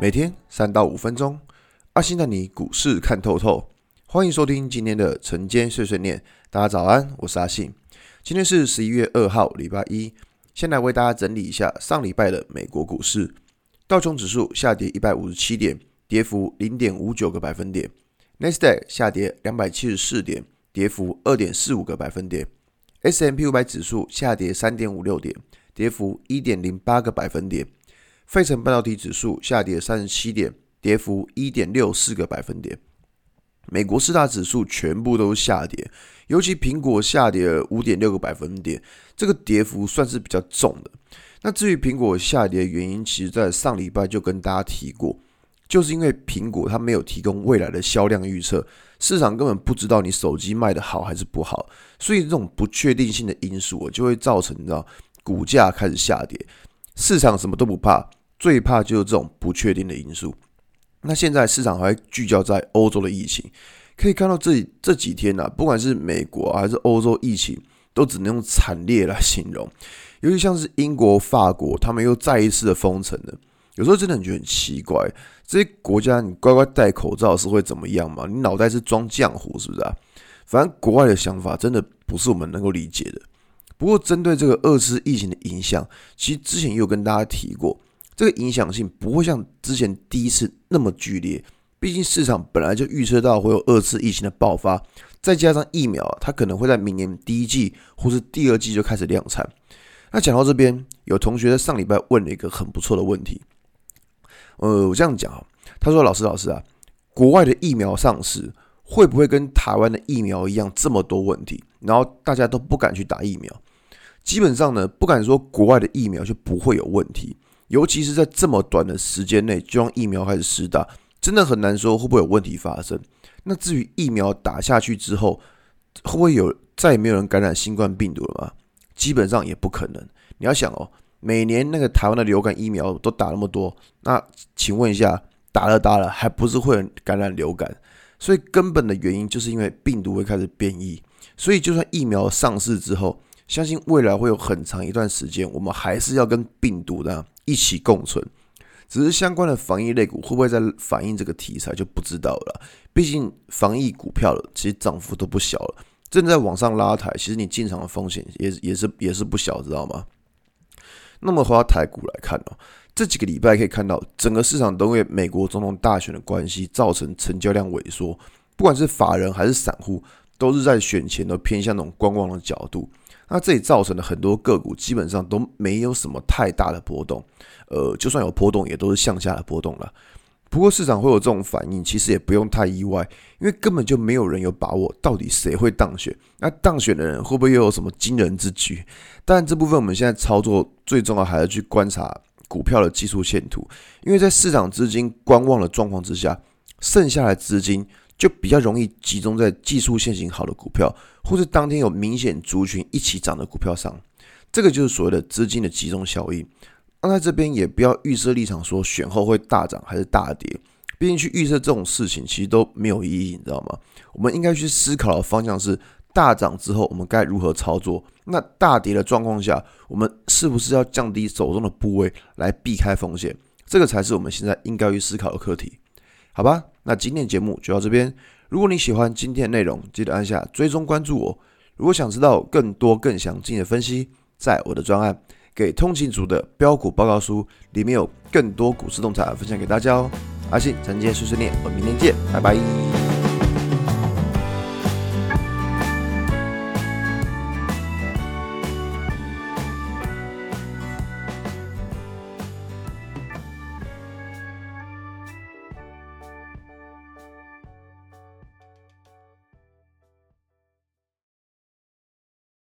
每天三到五分钟，阿信带你股市看透透。欢迎收听今天的晨间碎碎念。大家早安，我是阿信。今天是十一月二号，礼拜一。先来为大家整理一下上礼拜的美国股市。道琼指数下跌一百五十七点，跌幅零点五九个百分点。纳斯达克下跌两百七十四点，跌幅二点四五个百分点。S&P 五百指数下跌三点五六点，跌幅一点零八个百分点。费城半导体指数下跌三十七点，跌幅一点六四个百分点。美国四大指数全部都下跌，尤其苹果下跌了五点六个百分点，这个跌幅算是比较重的。那至于苹果下跌的原因，其实在上礼拜就跟大家提过，就是因为苹果它没有提供未来的销量预测，市场根本不知道你手机卖得好还是不好，所以这种不确定性的因素就会造成你知道股价开始下跌。市场什么都不怕。最怕就是这种不确定的因素。那现在市场还聚焦在欧洲的疫情，可以看到这这几天呢、啊，不管是美国还是欧洲疫情，都只能用惨烈来形容。尤其像是英国、法国，他们又再一次的封城了。有时候真的很觉得很奇怪，这些国家你乖乖戴口罩是会怎么样嘛？你脑袋是装浆糊是不是啊？反正国外的想法真的不是我们能够理解的。不过针对这个二次疫情的影响，其实之前也有跟大家提过。这个影响性不会像之前第一次那么剧烈，毕竟市场本来就预测到会有二次疫情的爆发，再加上疫苗，它可能会在明年第一季或是第二季就开始量产。那讲到这边，有同学在上礼拜问了一个很不错的问题，呃，我这样讲啊，他说：“老师，老师啊，国外的疫苗上市会不会跟台湾的疫苗一样这么多问题？然后大家都不敢去打疫苗？基本上呢，不敢说国外的疫苗就不会有问题。”尤其是在这么短的时间内就让疫苗开始施打，真的很难说会不会有问题发生。那至于疫苗打下去之后，会不会有再也没有人感染新冠病毒了吗？基本上也不可能。你要想哦，每年那个台湾的流感疫苗都打那么多，那请问一下，打了打了，还不是会感染流感？所以根本的原因就是因为病毒会开始变异。所以就算疫苗上市之后，相信未来会有很长一段时间，我们还是要跟病毒呢。一起共存，只是相关的防疫类股会不会在反映这个题材就不知道了。毕竟防疫股票了，其实涨幅都不小了，正在往上拉抬。其实你进场的风险也也是也是不小，知道吗？那么回到台股来看哦，这几个礼拜可以看到，整个市场都为美国总统大选的关系，造成成交量萎缩。不管是法人还是散户，都是在选前都偏向那种观望的角度。那这里造成了很多个股基本上都没有什么太大的波动，呃，就算有波动，也都是向下的波动了。不过市场会有这种反应，其实也不用太意外，因为根本就没有人有把握到底谁会当选。那当选的人会不会又有什么惊人之举？但，这部分我们现在操作最重要还是去观察股票的技术线图，因为在市场资金观望的状况之下，剩下的资金。就比较容易集中在技术线型好的股票，或是当天有明显族群一起涨的股票上，这个就是所谓的资金的集中效应。那在这边也不要预设立场，说选后会大涨还是大跌，毕竟去预测这种事情其实都没有意义，你知道吗？我们应该去思考的方向是大涨之后我们该如何操作，那大跌的状况下，我们是不是要降低手中的部位来避开风险？这个才是我们现在应该去思考的课题。好吧，那今天节目就到这边。如果你喜欢今天的内容，记得按下追踪关注我。如果想知道更多更详尽的分析，在我的专案《给通勤族的标股报告书》里面有更多股市洞察分享给大家哦。阿信，今天碎碎念，我们明天见，拜拜。